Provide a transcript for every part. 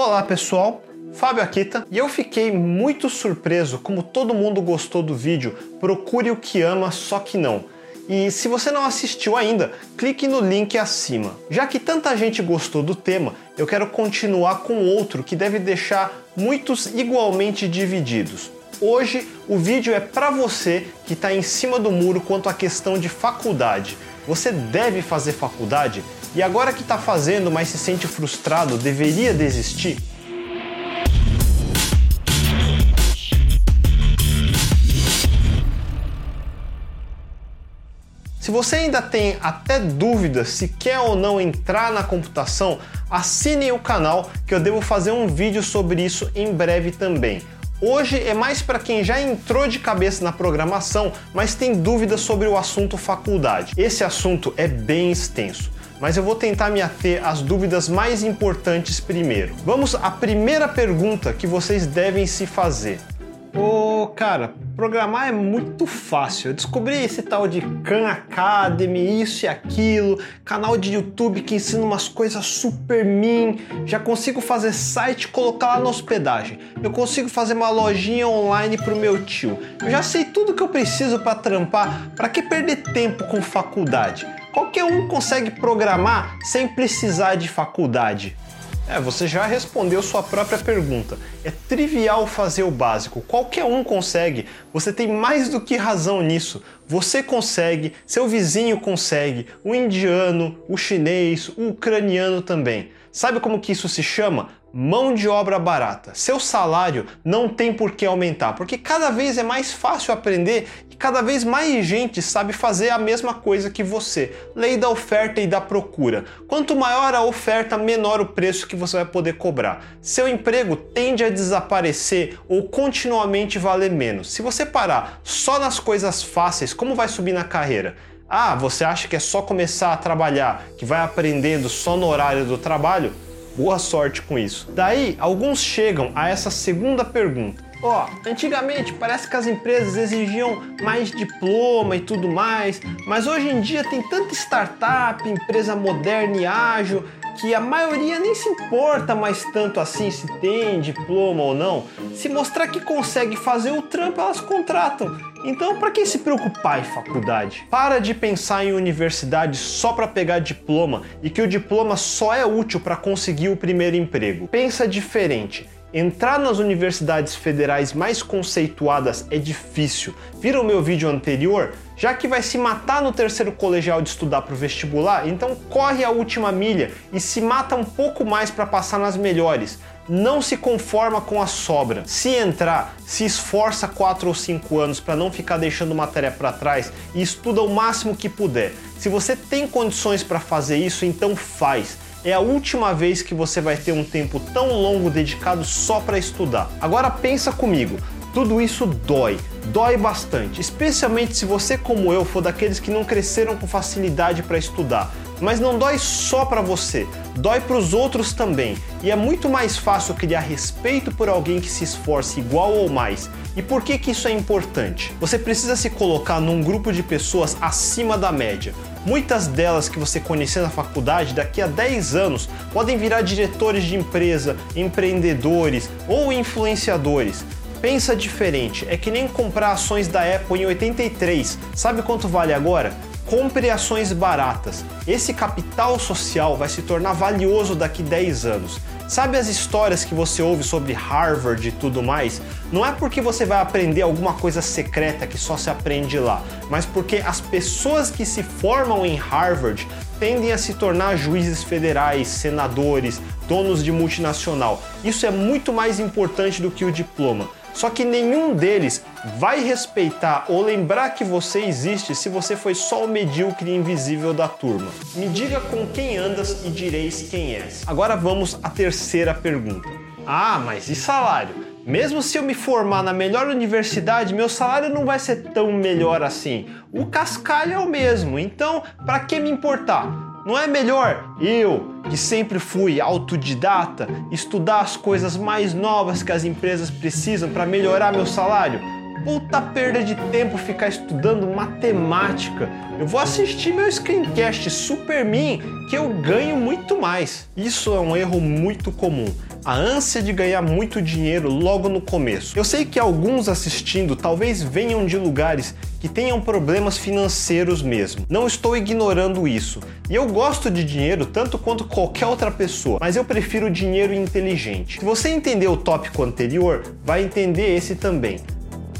Olá pessoal, Fábio Akita e eu fiquei muito surpreso como todo mundo gostou do vídeo Procure o que ama, só que não. E se você não assistiu ainda, clique no link acima. Já que tanta gente gostou do tema, eu quero continuar com outro que deve deixar muitos igualmente divididos. Hoje o vídeo é para você que está em cima do muro quanto à questão de faculdade. Você deve fazer faculdade e agora que está fazendo, mas se sente frustrado, deveria desistir? Se você ainda tem até dúvidas se quer ou não entrar na computação, assine o canal que eu devo fazer um vídeo sobre isso em breve também. Hoje é mais para quem já entrou de cabeça na programação, mas tem dúvidas sobre o assunto faculdade. Esse assunto é bem extenso mas eu vou tentar me ater às dúvidas mais importantes primeiro. Vamos à primeira pergunta que vocês devem se fazer. Ô, cara, programar é muito fácil. Eu descobri esse tal de Khan Academy, isso e aquilo, canal de YouTube que ensina umas coisas super min. Já consigo fazer site e colocar lá na hospedagem. Eu consigo fazer uma lojinha online pro meu tio. Eu já sei tudo que eu preciso para trampar. Para que perder tempo com faculdade? Qualquer um consegue programar sem precisar de faculdade. É, você já respondeu sua própria pergunta. É trivial fazer o básico, qualquer um consegue. Você tem mais do que razão nisso. Você consegue, seu vizinho consegue, o indiano, o chinês, o ucraniano também. Sabe como que isso se chama? Mão de obra barata. Seu salário não tem por que aumentar, porque cada vez é mais fácil aprender e cada vez mais gente sabe fazer a mesma coisa que você. Lei da oferta e da procura. Quanto maior a oferta, menor o preço que você vai poder cobrar. Seu emprego tende a desaparecer ou continuamente valer menos. Se você parar só nas coisas fáceis, como vai subir na carreira? Ah, você acha que é só começar a trabalhar, que vai aprendendo só no horário do trabalho? Boa sorte com isso. Daí, alguns chegam a essa segunda pergunta. Ó, oh, antigamente parece que as empresas exigiam mais diploma e tudo mais, mas hoje em dia tem tanta startup, empresa moderna e ágil, que a maioria nem se importa mais tanto assim se tem diploma ou não. Se mostrar que consegue fazer o trampo, elas contratam. Então, para que se preocupar em faculdade? Para de pensar em universidade só para pegar diploma e que o diploma só é útil para conseguir o primeiro emprego. Pensa diferente. Entrar nas universidades federais mais conceituadas é difícil. Vira o meu vídeo anterior? Já que vai se matar no terceiro colegial de estudar para o vestibular, então corre a última milha e se mata um pouco mais para passar nas melhores. Não se conforma com a sobra. Se entrar, se esforça 4 ou 5 anos para não ficar deixando matéria para trás e estuda o máximo que puder. Se você tem condições para fazer isso, então faz é a última vez que você vai ter um tempo tão longo dedicado só para estudar. Agora pensa comigo, tudo isso dói, dói bastante, especialmente se você, como eu, for daqueles que não cresceram com facilidade para estudar. Mas não dói só para você, dói para os outros também. E é muito mais fácil criar respeito por alguém que se esforce igual ou mais. E por que, que isso é importante? Você precisa se colocar num grupo de pessoas acima da média. Muitas delas que você conhecer na faculdade, daqui a 10 anos, podem virar diretores de empresa, empreendedores ou influenciadores. Pensa diferente, é que nem comprar ações da Apple em 83. Sabe quanto vale agora? Compre ações baratas. Esse capital social vai se tornar valioso daqui 10 anos. Sabe as histórias que você ouve sobre Harvard e tudo mais? Não é porque você vai aprender alguma coisa secreta que só se aprende lá, mas porque as pessoas que se formam em Harvard tendem a se tornar juízes federais, senadores, donos de multinacional. Isso é muito mais importante do que o diploma. Só que nenhum deles vai respeitar ou lembrar que você existe se você foi só o medíocre invisível da turma. Me diga com quem andas e direis quem és. Agora vamos à terceira pergunta. Ah, mas e salário? Mesmo se eu me formar na melhor universidade, meu salário não vai ser tão melhor assim. O cascalho é o mesmo, então para que me importar? Não é melhor eu, que sempre fui autodidata, estudar as coisas mais novas que as empresas precisam para melhorar meu salário? Puta perda de tempo ficar estudando matemática. Eu vou assistir meu screencast Super Min que eu ganho muito mais. Isso é um erro muito comum. A ânsia de ganhar muito dinheiro logo no começo. Eu sei que alguns assistindo talvez venham de lugares que tenham problemas financeiros mesmo. Não estou ignorando isso. E eu gosto de dinheiro tanto quanto qualquer outra pessoa, mas eu prefiro dinheiro inteligente. Se você entender o tópico anterior, vai entender esse também.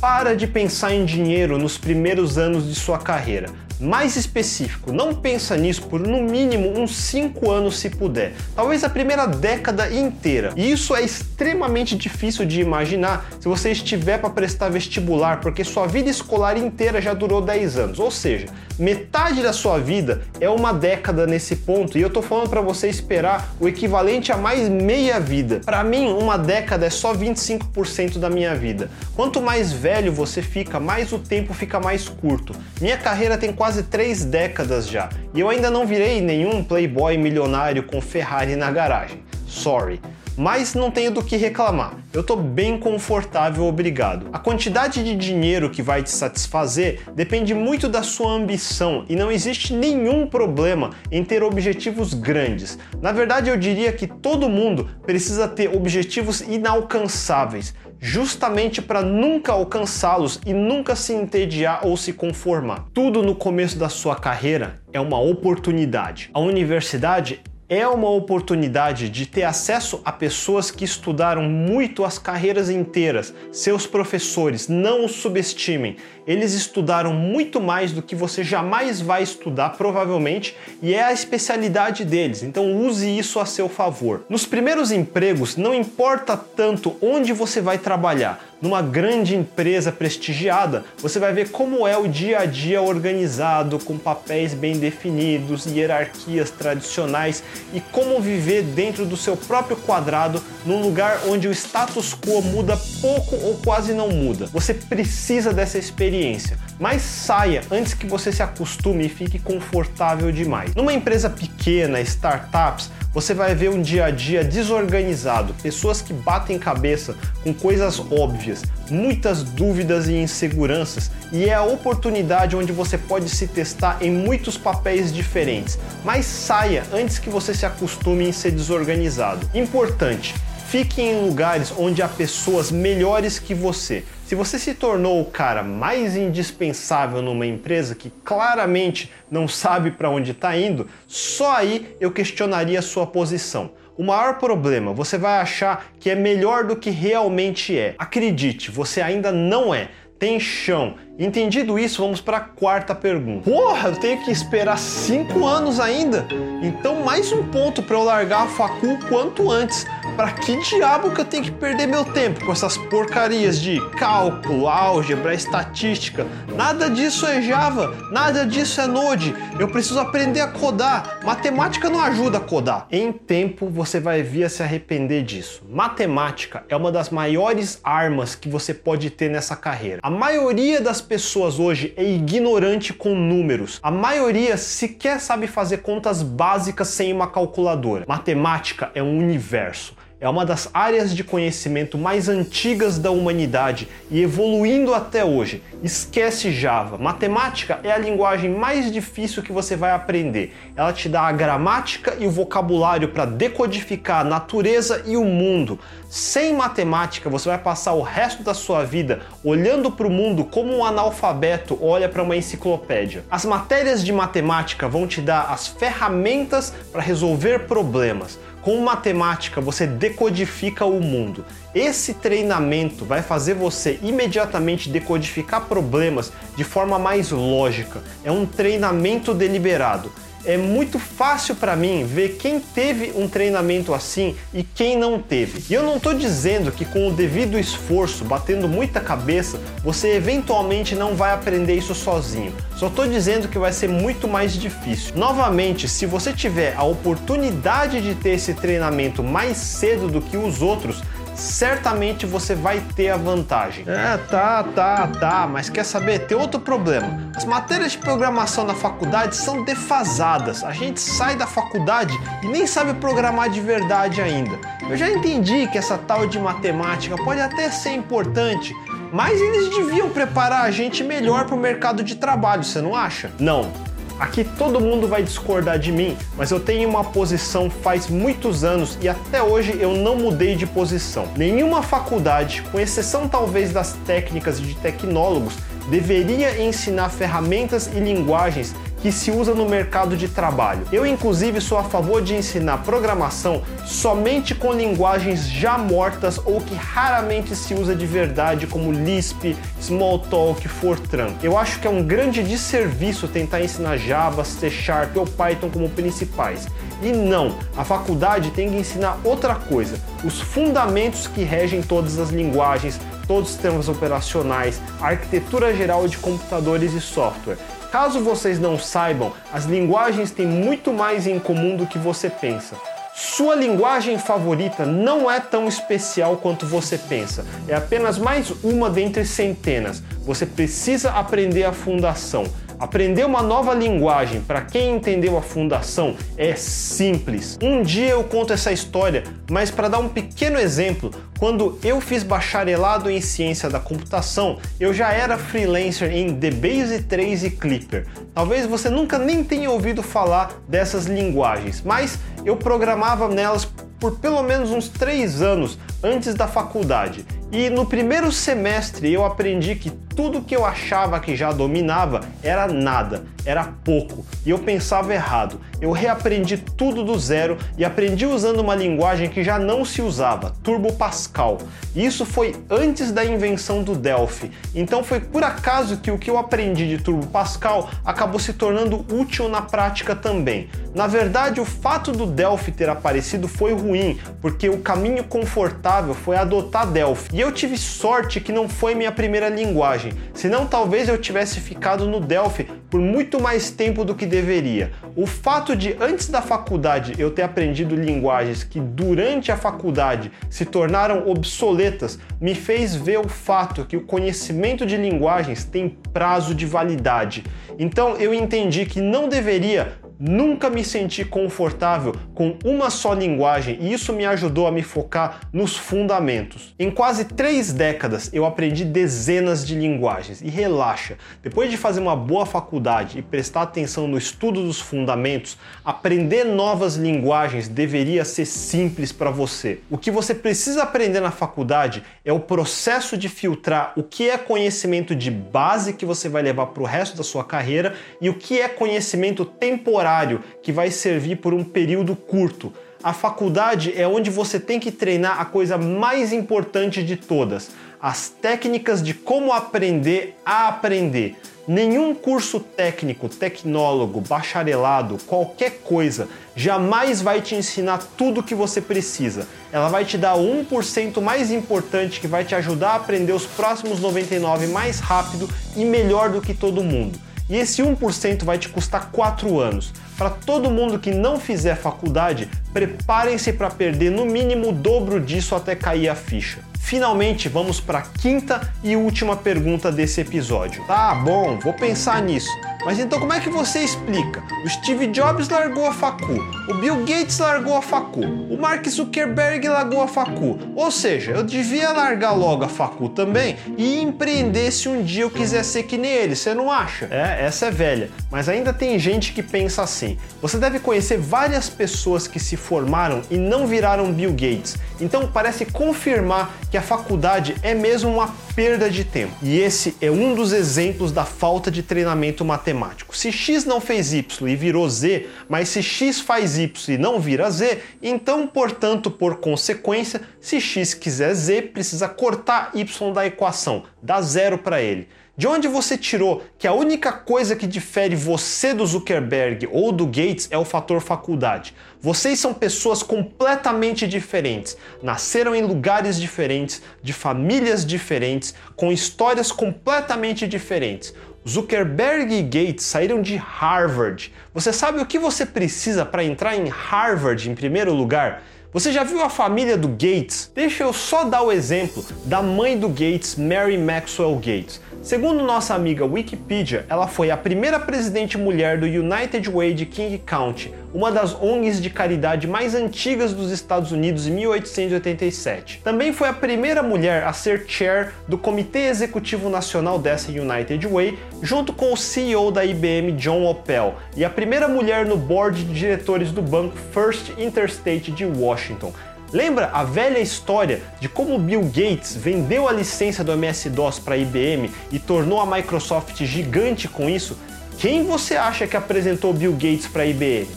Para de pensar em dinheiro nos primeiros anos de sua carreira mais específico, não pensa nisso por no mínimo uns 5 anos se puder, talvez a primeira década inteira. E isso é extremamente difícil de imaginar se você estiver para prestar vestibular, porque sua vida escolar inteira já durou 10 anos, ou seja, metade da sua vida é uma década nesse ponto, e eu tô falando para você esperar o equivalente a mais meia vida. Para mim, uma década é só 25% da minha vida. Quanto mais velho você fica, mais o tempo fica mais curto. Minha carreira tem quase três décadas já e eu ainda não virei nenhum playboy milionário com Ferrari na garagem. Sorry. Mas não tenho do que reclamar. Eu tô bem confortável, obrigado. A quantidade de dinheiro que vai te satisfazer depende muito da sua ambição e não existe nenhum problema em ter objetivos grandes. Na verdade, eu diria que todo mundo precisa ter objetivos inalcançáveis justamente para nunca alcançá-los e nunca se entediar ou se conformar. Tudo no começo da sua carreira é uma oportunidade. A universidade é uma oportunidade de ter acesso a pessoas que estudaram muito as carreiras inteiras. Seus professores, não os subestimem. Eles estudaram muito mais do que você jamais vai estudar, provavelmente, e é a especialidade deles. Então use isso a seu favor. Nos primeiros empregos, não importa tanto onde você vai trabalhar numa grande empresa prestigiada, você vai ver como é o dia a dia organizado, com papéis bem definidos, hierarquias tradicionais e como viver dentro do seu próprio quadrado num lugar onde o status quo muda pouco ou quase não muda. Você precisa dessa experiência, mas saia antes que você se acostume e fique confortável demais. Numa empresa pequena, startups, você vai ver um dia a dia desorganizado, pessoas que batem cabeça com coisas óbvias, muitas dúvidas e inseguranças, e é a oportunidade onde você pode se testar em muitos papéis diferentes. Mas saia antes que você se acostume em ser desorganizado. Importante, Fique em lugares onde há pessoas melhores que você. Se você se tornou o cara mais indispensável numa empresa que claramente não sabe para onde está indo, só aí eu questionaria a sua posição. O maior problema, você vai achar que é melhor do que realmente é. Acredite, você ainda não é. Tem chão, Entendido isso, vamos para a quarta pergunta. Porra, eu tenho que esperar cinco anos ainda? Então mais um ponto para eu largar a facul quanto antes. Para que diabo que eu tenho que perder meu tempo com essas porcarias de cálculo, álgebra, estatística? Nada disso é Java, nada disso é Node. Eu preciso aprender a codar. Matemática não ajuda a codar. Em tempo você vai vir a se arrepender disso. Matemática é uma das maiores armas que você pode ter nessa carreira. A maioria das pessoas hoje é ignorante com números. A maioria sequer sabe fazer contas básicas sem uma calculadora. Matemática é um universo é uma das áreas de conhecimento mais antigas da humanidade e evoluindo até hoje. Esquece Java. Matemática é a linguagem mais difícil que você vai aprender. Ela te dá a gramática e o vocabulário para decodificar a natureza e o mundo. Sem matemática, você vai passar o resto da sua vida olhando para o mundo como um analfabeto olha para uma enciclopédia. As matérias de matemática vão te dar as ferramentas para resolver problemas. Com matemática, você decodifica o mundo. Esse treinamento vai fazer você imediatamente decodificar problemas de forma mais lógica. É um treinamento deliberado é muito fácil para mim ver quem teve um treinamento assim e quem não teve. E eu não estou dizendo que com o devido esforço, batendo muita cabeça, você eventualmente não vai aprender isso sozinho. Só estou dizendo que vai ser muito mais difícil. Novamente, se você tiver a oportunidade de ter esse treinamento mais cedo do que os outros, certamente você vai ter a vantagem. É, tá, tá, tá, mas quer saber? Tem outro problema. As matérias de programação na faculdade são defasadas. A gente sai da faculdade e nem sabe programar de verdade ainda. Eu já entendi que essa tal de matemática pode até ser importante, mas eles deviam preparar a gente melhor para o mercado de trabalho, você não acha? Não. Aqui todo mundo vai discordar de mim, mas eu tenho uma posição faz muitos anos e até hoje eu não mudei de posição. Nenhuma faculdade, com exceção talvez das técnicas de tecnólogos, deveria ensinar ferramentas e linguagens que se usa no mercado de trabalho. Eu, inclusive, sou a favor de ensinar programação somente com linguagens já mortas ou que raramente se usa de verdade, como Lisp, Smalltalk, Fortran. Eu acho que é um grande desserviço tentar ensinar Java, C Sharp ou Python como principais. E não, a faculdade tem que ensinar outra coisa, os fundamentos que regem todas as linguagens, todos os sistemas operacionais, a arquitetura geral de computadores e software. Caso vocês não saibam, as linguagens têm muito mais em comum do que você pensa. Sua linguagem favorita não é tão especial quanto você pensa, é apenas mais uma dentre centenas. Você precisa aprender a fundação. Aprender uma nova linguagem para quem entendeu a fundação é simples. Um dia eu conto essa história, mas para dar um pequeno exemplo, quando eu fiz bacharelado em ciência da computação, eu já era freelancer em DBase 3 e Clipper. Talvez você nunca nem tenha ouvido falar dessas linguagens, mas eu programava nelas por pelo menos uns três anos antes da faculdade. E no primeiro semestre eu aprendi que tudo que eu achava que já dominava era nada, era pouco, e eu pensava errado. Eu reaprendi tudo do zero e aprendi usando uma linguagem que já não se usava, Turbo Pascal. E isso foi antes da invenção do Delphi. Então foi por acaso que o que eu aprendi de Turbo Pascal acabou se tornando útil na prática também. Na verdade, o fato do Delphi ter aparecido foi ruim, porque o caminho confortável foi adotar Delphi. E eu tive sorte que não foi minha primeira linguagem senão talvez eu tivesse ficado no Delphi por muito mais tempo do que deveria. O fato de antes da faculdade eu ter aprendido linguagens que durante a faculdade se tornaram obsoletas me fez ver o fato que o conhecimento de linguagens tem prazo de validade. Então eu entendi que não deveria Nunca me senti confortável com uma só linguagem e isso me ajudou a me focar nos fundamentos. Em quase três décadas eu aprendi dezenas de linguagens e relaxa, depois de fazer uma boa faculdade e prestar atenção no estudo dos fundamentos, aprender novas linguagens deveria ser simples para você. O que você precisa aprender na faculdade é o processo de filtrar o que é conhecimento de base que você vai levar para o resto da sua carreira e o que é conhecimento temporário temporário que vai servir por um período curto. A faculdade é onde você tem que treinar a coisa mais importante de todas: as técnicas de como aprender a aprender. Nenhum curso técnico, tecnólogo, bacharelado, qualquer coisa, jamais vai te ensinar tudo o que você precisa. Ela vai te dar o 1% mais importante que vai te ajudar a aprender os próximos 99 mais rápido e melhor do que todo mundo. E esse 1% vai te custar 4 anos. Para todo mundo que não fizer faculdade, preparem-se para perder no mínimo o dobro disso até cair a ficha. Finalmente, vamos para a quinta e última pergunta desse episódio. Tá bom, vou pensar nisso. Mas então como é que você explica? O Steve Jobs largou a facu, o Bill Gates largou a facu, o Mark Zuckerberg largou a facu. Ou seja, eu devia largar logo a facu também e empreender se um dia eu quiser ser que nem ele, você não acha? É, essa é velha, mas ainda tem gente que pensa assim. Você deve conhecer várias pessoas que se formaram e não viraram Bill Gates. Então parece confirmar a faculdade é mesmo uma perda de tempo. E esse é um dos exemplos da falta de treinamento matemático. Se x não fez y e virou z, mas se x faz y e não vira z, então, portanto, por consequência, se x quiser z, precisa cortar y da equação, dá zero para ele. De onde você tirou que a única coisa que difere você do Zuckerberg ou do Gates é o fator faculdade? Vocês são pessoas completamente diferentes, nasceram em lugares diferentes, de famílias diferentes, com histórias completamente diferentes. Zuckerberg e Gates saíram de Harvard. Você sabe o que você precisa para entrar em Harvard em primeiro lugar? Você já viu a família do Gates? Deixa eu só dar o exemplo da mãe do Gates, Mary Maxwell Gates. Segundo nossa amiga Wikipedia, ela foi a primeira presidente mulher do United Way de King County, uma das ONGs de caridade mais antigas dos Estados Unidos em 1887. Também foi a primeira mulher a ser chair do Comitê Executivo Nacional dessa United Way, junto com o CEO da IBM John Opel, e a primeira mulher no board de diretores do banco First Interstate de Washington. Lembra a velha história de como Bill Gates vendeu a licença do MS-DOS para a IBM e tornou a Microsoft gigante com isso? Quem você acha que apresentou Bill Gates para a IBM?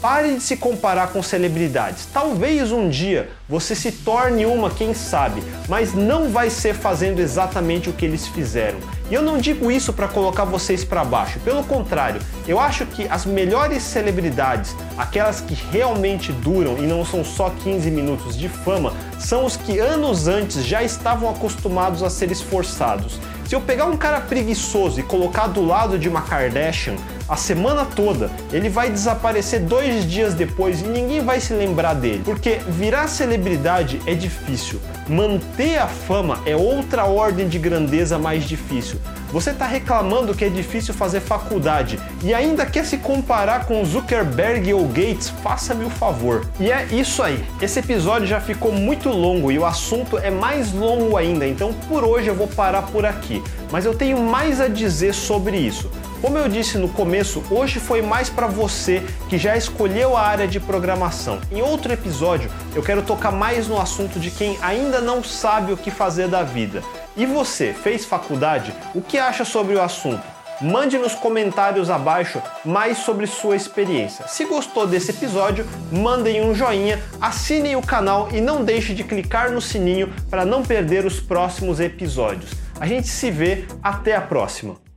Pare de se comparar com celebridades. Talvez um dia você se torne uma, quem sabe, mas não vai ser fazendo exatamente o que eles fizeram. E eu não digo isso para colocar vocês para baixo, pelo contrário, eu acho que as melhores celebridades, aquelas que realmente duram e não são só 15 minutos de fama, são os que anos antes já estavam acostumados a ser esforçados. Se eu pegar um cara preguiçoso e colocar do lado de uma Kardashian a semana toda, ele vai desaparecer dois dias depois e ninguém vai se lembrar dele. Porque virar celebridade é difícil, manter a fama é outra ordem de grandeza mais difícil. Você está reclamando que é difícil fazer faculdade e ainda quer se comparar com Zuckerberg ou Gates? Faça-me o favor. E é isso aí. Esse episódio já ficou muito longo e o assunto é mais longo ainda, então por hoje eu vou parar por aqui. Mas eu tenho mais a dizer sobre isso. Como eu disse no começo, hoje foi mais para você que já escolheu a área de programação. Em outro episódio, eu quero tocar mais no assunto de quem ainda não sabe o que fazer da vida. E você, fez faculdade? O que acha sobre o assunto? Mande nos comentários abaixo mais sobre sua experiência. Se gostou desse episódio, mandem um joinha, assinem o canal e não deixe de clicar no sininho para não perder os próximos episódios. A gente se vê, até a próxima!